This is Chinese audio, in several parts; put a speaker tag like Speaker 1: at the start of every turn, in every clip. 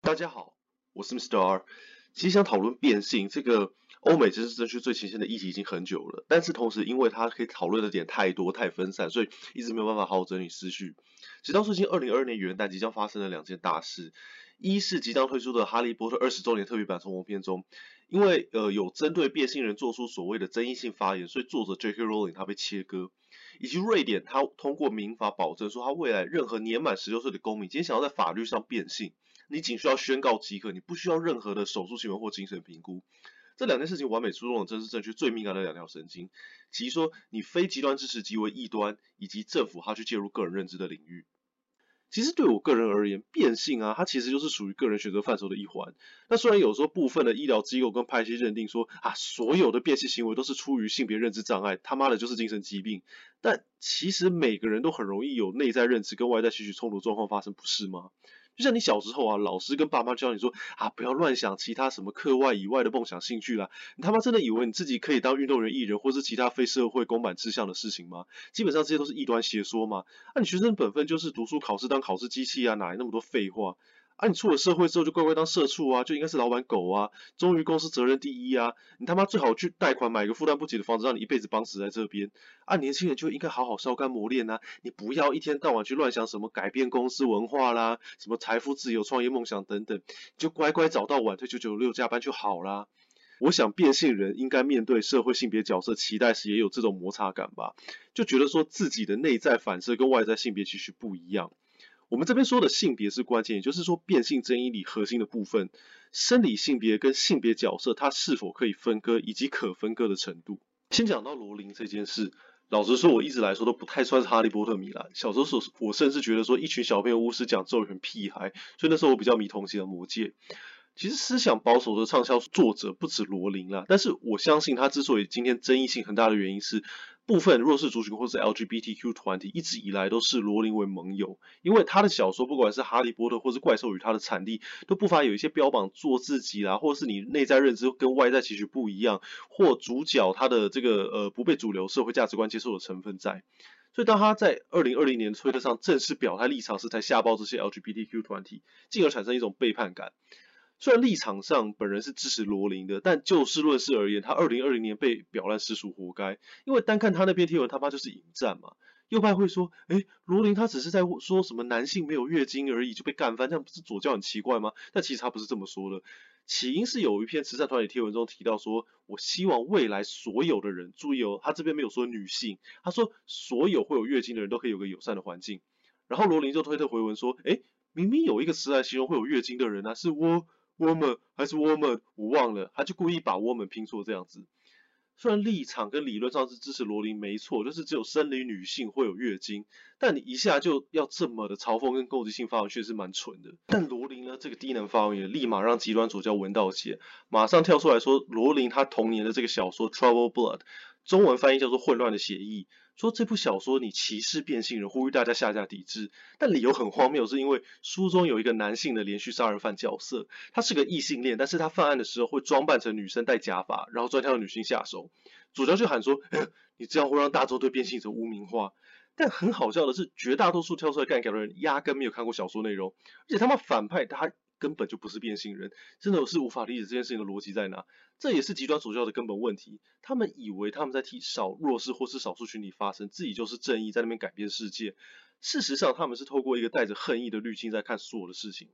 Speaker 1: 大家好，我是 Mr. R。其实想讨论变性这个欧美政治正确最前线的议题已经很久了，但是同时因为它可以讨论的点太多太分散，所以一直没有办法好好整理思绪。直到最近二零二二年元旦即将发生的两件大事，一是即将推出的《哈利波特》二十周年特别版重播片中，因为呃有针对变性人做出所谓的争议性发言，所以作者 J.K. Rowling 他被切割。以及瑞典，它通过民法保证说，它未来任何年满十六岁的公民，今天想要在法律上变性，你仅需要宣告即可，你不需要任何的手术行为或精神评估。这两件事情完美触动了政治正确最敏感的两条神经，即说你非极端支持即为异端，以及政府它去介入个人认知的领域。其实对我个人而言，变性啊，它其实就是属于个人选择范畴的一环。那虽然有时候部分的医疗机构跟派系认定说啊，所有的变性行为都是出于性别认知障碍，他妈的就是精神疾病。但其实每个人都很容易有内在认知跟外在情绪冲突状况发生，不是吗？就像你小时候啊，老师跟爸妈教你说啊，不要乱想其他什么课外以外的梦想兴趣啦。你他妈真的以为你自己可以当运动员、艺人，或是其他非社会公版志向的事情吗？基本上这些都是异端邪说嘛。那、你学生本分就是读书考试当考试机器啊，哪来那么多废话？啊，你出了社会之后就乖乖当社畜啊，就应该是老板狗啊，忠于公司责任第一啊，你他妈最好去贷款买个负担不起的房子，让你一辈子绑死在这边。啊，年轻人就应该好好烧干磨练啊，你不要一天到晚去乱想什么改变公司文化啦，什么财富自由、创业梦想等等，就乖乖找到晚退九九六加班就好啦。我想变性人应该面对社会性别角色期待时也有这种摩擦感吧，就觉得说自己的内在反射跟外在性别其实不一样。我们这边说的性别是关键，也就是说变性争议里核心的部分，生理性别跟性别角色它是否可以分割，以及可分割的程度。先讲到罗琳这件事，老实说，我一直来说都不太算是哈利波特迷啦。小时候所，我甚至觉得说一群小朋友巫师讲咒语很屁孩，所以那时候我比较迷同性的魔戒。其实思想保守的畅销作者不止罗琳啦，但是我相信他之所以今天争议性很大的原因是。部分弱势族群或是 LGBTQ 团体一直以来都视罗琳为盟友，因为他的小说不管是《哈利波特》或是《怪兽与他的产地》，都不乏有一些标榜做自己啦，或是你内在认知跟外在其实不一样，或主角他的这个呃不被主流社会价值观接受的成分在。所以当他在二零二零年推特上正式表态立场时，才吓爆这些 LGBTQ 团体，进而产生一种背叛感。虽然立场上本人是支持罗琳的，但就事论事而言，他二零二零年被表烂实属活该。因为单看他那篇贴文，他妈就是引战嘛。右派会说，诶，罗琳他只是在说什么男性没有月经而已就被干翻，这样不是左教很奇怪吗？但其实他不是这么说的。起因是有一篇慈善团体贴文中提到说，我希望未来所有的人注意哦，他这边没有说女性，他说所有会有月经的人都可以有个友善的环境。然后罗琳就推特回文说，诶，明明有一个词来形容会有月经的人啊，是我。Woman 还是 woman，我忘了，他就故意把 woman 拼错这样子。虽然立场跟理论上是支持罗琳没错，就是只有生理女性会有月经，但你一下就要这么的嘲讽跟攻击性发文，确实蛮蠢的。但罗琳呢，这个低能发文也立马让极端左教闻到血，马上跳出来说罗琳她童年的这个小说 Trouble Blood，中文翻译叫做混乱的协议。说这部小说你歧视变性人，呼吁大家下架抵制，但理由很荒谬，是因为书中有一个男性的连续杀人犯角色，他是个异性恋，但是他犯案的时候会装扮成女生戴假发，然后专挑女性下手。主角就喊说，你这样会让大众对变性者污名化。但很好笑的是，绝大多数跳出来干掉的人压根没有看过小说内容，而且他们反派他。根本就不是变性人，真的是无法理解这件事情的逻辑在哪。这也是极端左教的根本问题。他们以为他们在替少弱势或是少数群体发声，自己就是正义，在那边改变世界。事实上，他们是透过一个带着恨意的滤镜在看所有的事情。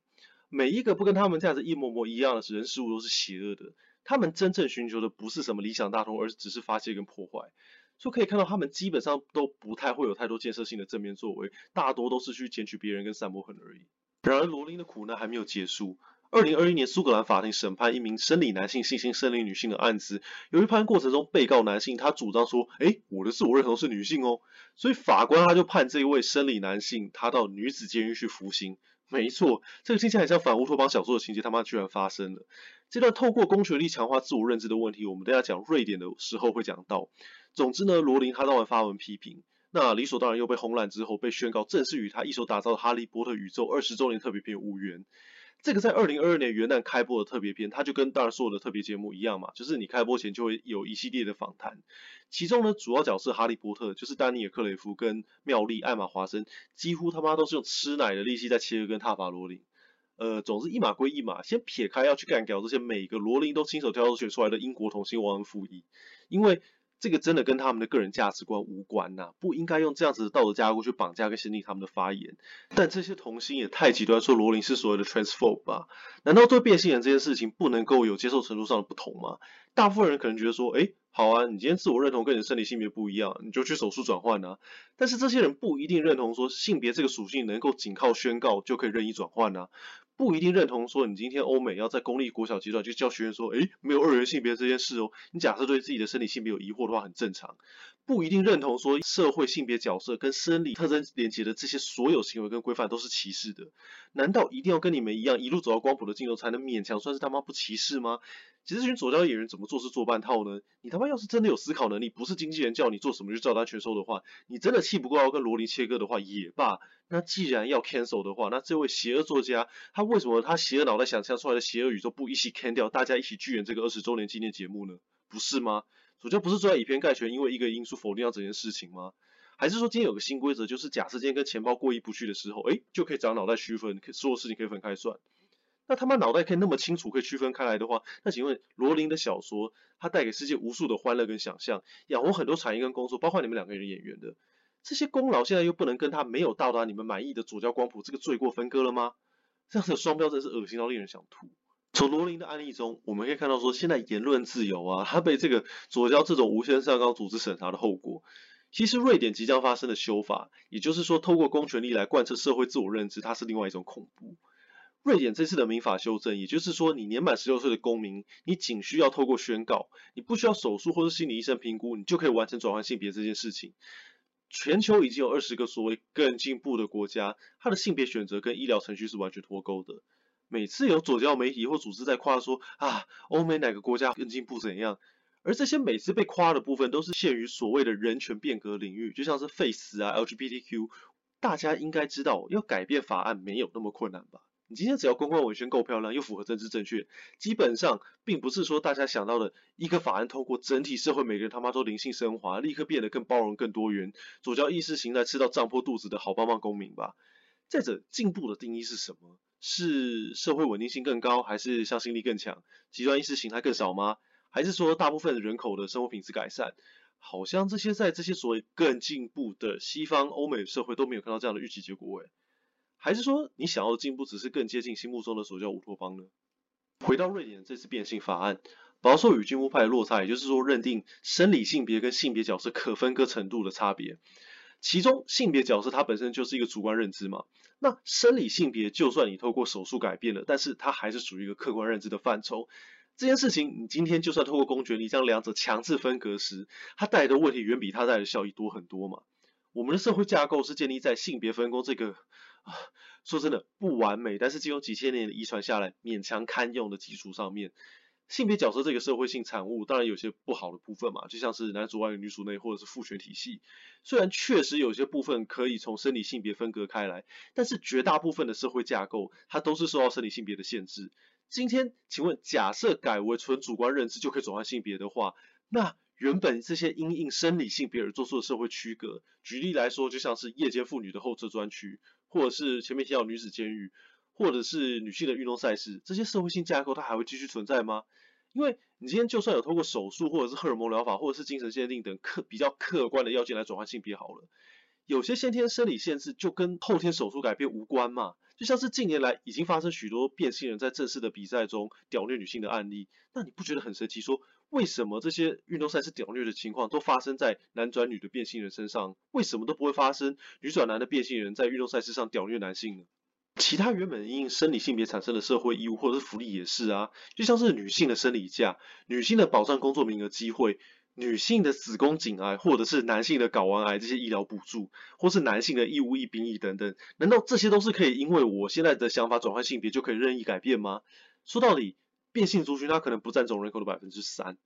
Speaker 1: 每一个不跟他们这样子一模模一样的人事物都是邪恶的。他们真正寻求的不是什么理想大同，而只是发泄跟破坏。所以可以看到，他们基本上都不太会有太多建设性的正面作为，大多都是去捡取别人跟散播恨而已。然而，罗琳的苦难还没有结束。二零二一年，苏格兰法庭审判一名生理男性性侵生理女性的案子。由于判过程中，被告男性他主张说：“诶，我的自我认同是女性哦。”所以法官他就判这一位生理男性他到女子监狱去服刑。没错，这个听起来很像反乌托邦小说的情节，他妈居然发生了。这段透过公权力强化自我认知的问题，我们等下讲瑞典的时候会讲到。总之呢，罗琳他当晚发文批评。那理所当然又被轰烂之后，被宣告正式与他一手打造的《哈利波特》宇宙二十周年特别篇无缘。这个在二零二二年元旦开播的特别篇，它就跟当然所有的特别节目一样嘛，就是你开播前就会有一系列的访谈，其中呢主要角色哈利波特就是丹尼尔克雷夫跟妙丽艾玛华森，几乎他妈都是用吃奶的力气在切割跟挞伐罗琳。呃，总之一码归一码，先撇开要去干掉这些每个罗琳都亲手挑选出来的英国童星忘恩负义，因为。这个真的跟他们的个人价值观无关呐、不应该用这样子的道德架构去绑架跟限定他们的发言。但这些童星也太极端，说罗琳是所谓的 transphobe 吧？难道对变性人这件事情不能够有接受程度上的不同吗？大部分人可能觉得说，哎，好啊，你今天自我认同跟你的生理性别不一样，你就去手术转换啊。但是这些人不一定认同说性别这个属性能够仅靠宣告就可以任意转换啊。不一定认同说，你今天欧美要在公立国小阶段就教学员说，诶，没有二元性别这件事哦。你假设对自己的生理性别有疑惑的话，很正常。不一定认同说，社会性别角色跟生理特征连接的这些所有行为跟规范都是歧视的。难道一定要跟你们一样，一路走到光谱的尽头才能勉强算是他妈不歧视吗？其实这群左交演员怎么做事做半套呢？你他妈要是真的有思考能力，不是经纪人叫你做什么就照单全收的话，你真的气不过要跟罗琳切割的话也罢。那既然要 cancel 的话，那这位邪恶作家他为什么他邪恶脑袋想象出来的邪恶宇宙不一起 cancel，，大家一起拒演这个二十周年纪念节目呢？不是吗？左胶不是坐在以偏概全，因为一个因素否定掉整件事情吗？还是说今天有个新规则，就是假设今天跟钱包过意不去的时候，诶，就可以长脑袋区分，所有事情可以分开算。那他妈脑袋可以那么清楚，可以区分开来的话，那请问罗琳的小说，它带给世界无数的欢乐跟想象，养活很多产业跟工作，包括你们两个人演员的这些功劳，现在又不能跟他没有到达你们满意的左胶光谱这个罪过分割了吗？这样的双标真是恶心到令人想吐。从罗琳的案例中，我们可以看到说，现在言论自由啊，它被这个左交这种无限上纲组织审查的后果。其实瑞典即将发生的修法，也就是说，透过公权力来贯彻社会自我认知，它是另外一种恐怖。瑞典这次的民法修正，也就是说，你年满十六岁的公民，你仅需要透过宣告，你不需要手术或者心理医生评估，你就可以完成转换性别这件事情。全球已经有二十个所谓更进步的国家，它的性别选择跟医疗程序是完全脱钩的。每次有左教媒体或组织在夸说啊，欧美哪个国家更进步怎样，而这些每次被夸的部分都是限于所谓的人权变革领域，就像是废死啊、LGBTQ，大家应该知道，要改变法案没有那么困难吧？你今天只要公关文宣够漂亮，又符合政治正确，基本上并不是说大家想到的一个法案通过，整体社会每个人他妈都灵性升华，立刻变得更包容、更多元，左教意识形态吃到胀破肚子的好棒棒公民吧。再者，进步的定义是什么？是社会稳定性更高，还是向心力更强？极端意识形态更少吗？还是说大部分人口的生活品质改善？好像这些在这些所谓更进步的西方欧美社会都没有看到这样的预期结果诶。还是说你想要的进步只是更接近心目中的左胶乌托邦呢？回到瑞典这次变性法案，保守与进步派的落差，也就是说认定生理性别跟性别角色可分割程度的差别。其中性别角色它本身就是一个主观认知嘛，那生理性别就算你透过手术改变了，但是它还是属于一个客观认知的范畴。这件事情你今天就算透过公权力将两者强制分隔时，它带来的问题远比它带来的效益多很多嘛。我们的社会架构是建立在性别分工这个。啊，说真的不完美，但是经由几千年的遗传下来，勉强堪用的基础上面，性别角色这个社会性产物，当然有些不好的部分嘛，就像是男主外女主内，或者是父权体系。虽然确实有些部分可以从生理性别分割开来，但是绝大部分的社会架构，它都是受到生理性别的限制。今天，请问，假设改为纯主观认知就可以转换性别的话，那原本这些因应生理性别而做出的社会区隔，举例来说，就像是夜间妇女的候车专区。或者是前面提到女子监狱，或者是女性的运动赛事，这些社会性架构它还会继续存在吗？因为你今天就算有通过手术，或者是荷尔蒙疗法，或者是精神限定等客比较客观的要件来转换性别好了，有些先天生理限制就跟后天手术改变无关嘛。就像是近年来已经发生许多变性人在正式的比赛中屌虐女性的案例，那你不觉得很神奇说？为什么这些运动赛事屌虐的情况都发生在男转女的变性人身上？为什么都不会发生女转男的变性人在运动赛事上屌虐男性呢？其他原本因生理性别产生的社会义务或者是福利也是啊，就像是女性的生理假、女性的保障工作名额机会、女性的子宫颈癌或者是男性的睾丸癌这些医疗补助，或是男性的义务役兵役等等，难道这些都是可以因为我现在的想法转换性别就可以任意改变吗？说到底。变性族群它可能不占总人口的百分之三，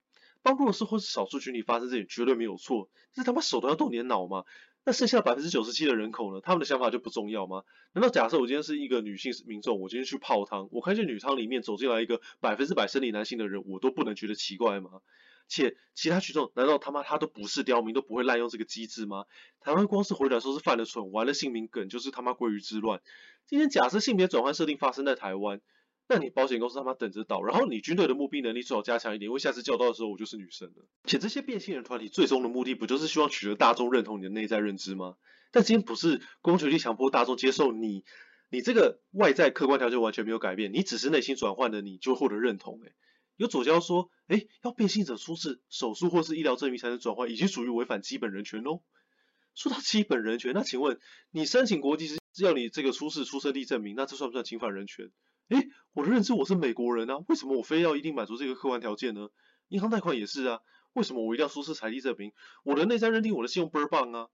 Speaker 1: 帮弱势或是少数群体发生这点绝对没有错，这他妈手段要动点脑吗？那剩下百分之九十七的人口呢？他们的想法就不重要吗？难道假设我今天是一个女性民众，我今天去泡汤，我看见女汤里面走进来一个百分之百生理男性的人，我都不能觉得奇怪吗？且其他群众难道他妈他都不是刁民，都不会滥用这个机制吗？台湾光是回来说是犯了蠢，玩了姓名梗，就是他妈鲑鱼之乱。今天假设性别转换设定发生在台湾。那你保险公司他妈等着倒，然后你军队的募兵能力最好加强一点，因为下次叫到的时候我就是女生了。且这些变性人团体最终的目的不就是希望取得大众认同你的内在认知吗？但今天不是公权力强迫大众接受你，你这个外在客观条件完全没有改变，你只是内心转换的，你就获得认同。诶，有左交说，诶，要变性者出示手术或是医疗证明才能转换，已经属于违反基本人权喽。说到基本人权，那请问你申请国籍是要你这个出示出生地证明，那这算不算侵犯人权？哎，我认知我是美国人啊，为什么我非要一定满足这个客观条件呢？银行贷款也是啊，为什么我一定要出示财力证明？我的内在认定我的信用倍儿棒啊，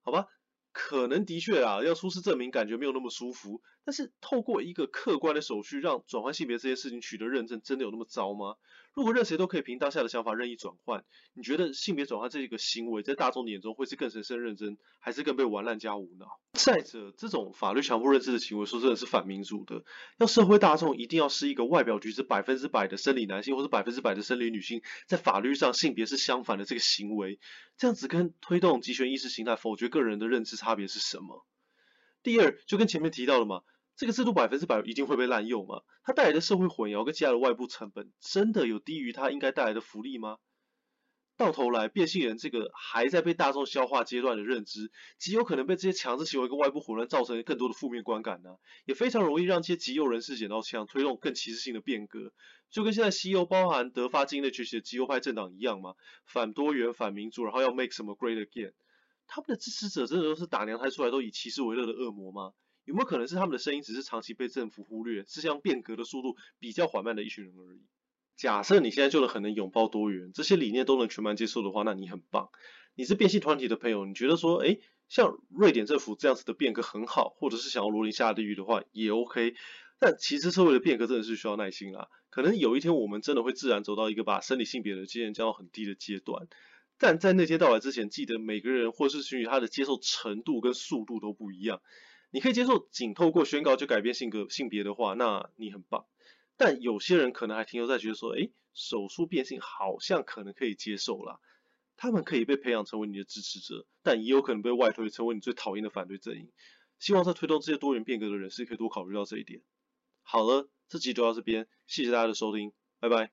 Speaker 1: 好吧，可能的确啊，要出示证明感觉没有那么舒服，但是透过一个客观的手续让转换性别这件事情取得认证，真的有那么糟吗？如果任谁都可以凭当下的想法任意转换，你觉得性别转换这个行为在大众的眼中会是更神圣认真，还是更被玩烂加无脑？再者，这种法律强迫认知的行为，说真的是反民主的。要社会大众一定要是一个外表举止百分之百的生理男性，或是百分之百的生理女性，在法律上性别是相反的这个行为，这样子跟推动极权意识形态否决个人的认知差别是什么？第二，就跟前面提到了嘛。这个制度百分之百一定会被滥用吗？它带来的社会混淆跟其他的外部成本，真的有低于它应该带来的福利吗？到头来，变性人这个还在被大众消化阶段的认知，极有可能被这些强制行为跟外部混乱造成更多的负面观感呢、也非常容易让这些极右人士捡到枪，推动更歧视性的变革，就跟现在西欧包含德法境内崛起的极右派政党一样嘛，反多元、反民主，然后要 make 什么 great again，他们的支持者真的都是打娘胎出来都以歧视为乐的恶魔吗？有没有可能是他们的声音只是长期被政府忽略，是像变革的速度比较缓慢的一群人而已？假设你现在就能很能拥抱多元，这些理念都能全盘接受的话，那你很棒。你是变性团体的朋友，你觉得说，诶，像瑞典政府这样子的变革很好，或者是想要罗琳下地狱的话，也 OK。但其实社会的变革真的是需要耐心啦。可能有一天我们真的会自然走到一个把生理性别的界限降到很低的阶段，但在那天到来之前，记得每个人或是群体他的接受程度跟速度都不一样。你可以接受仅透过宣告就改变性格性别的话，那你很棒。但有些人可能还停留在觉得说，诶，手术变性好像可能可以接受啦。他们可以被培养成为你的支持者，但也有可能被外推成为你最讨厌的反对阵营。希望在推动这些多元变革的人士可以多考虑到这一点。好了，这集就到这边，谢谢大家的收听，拜拜。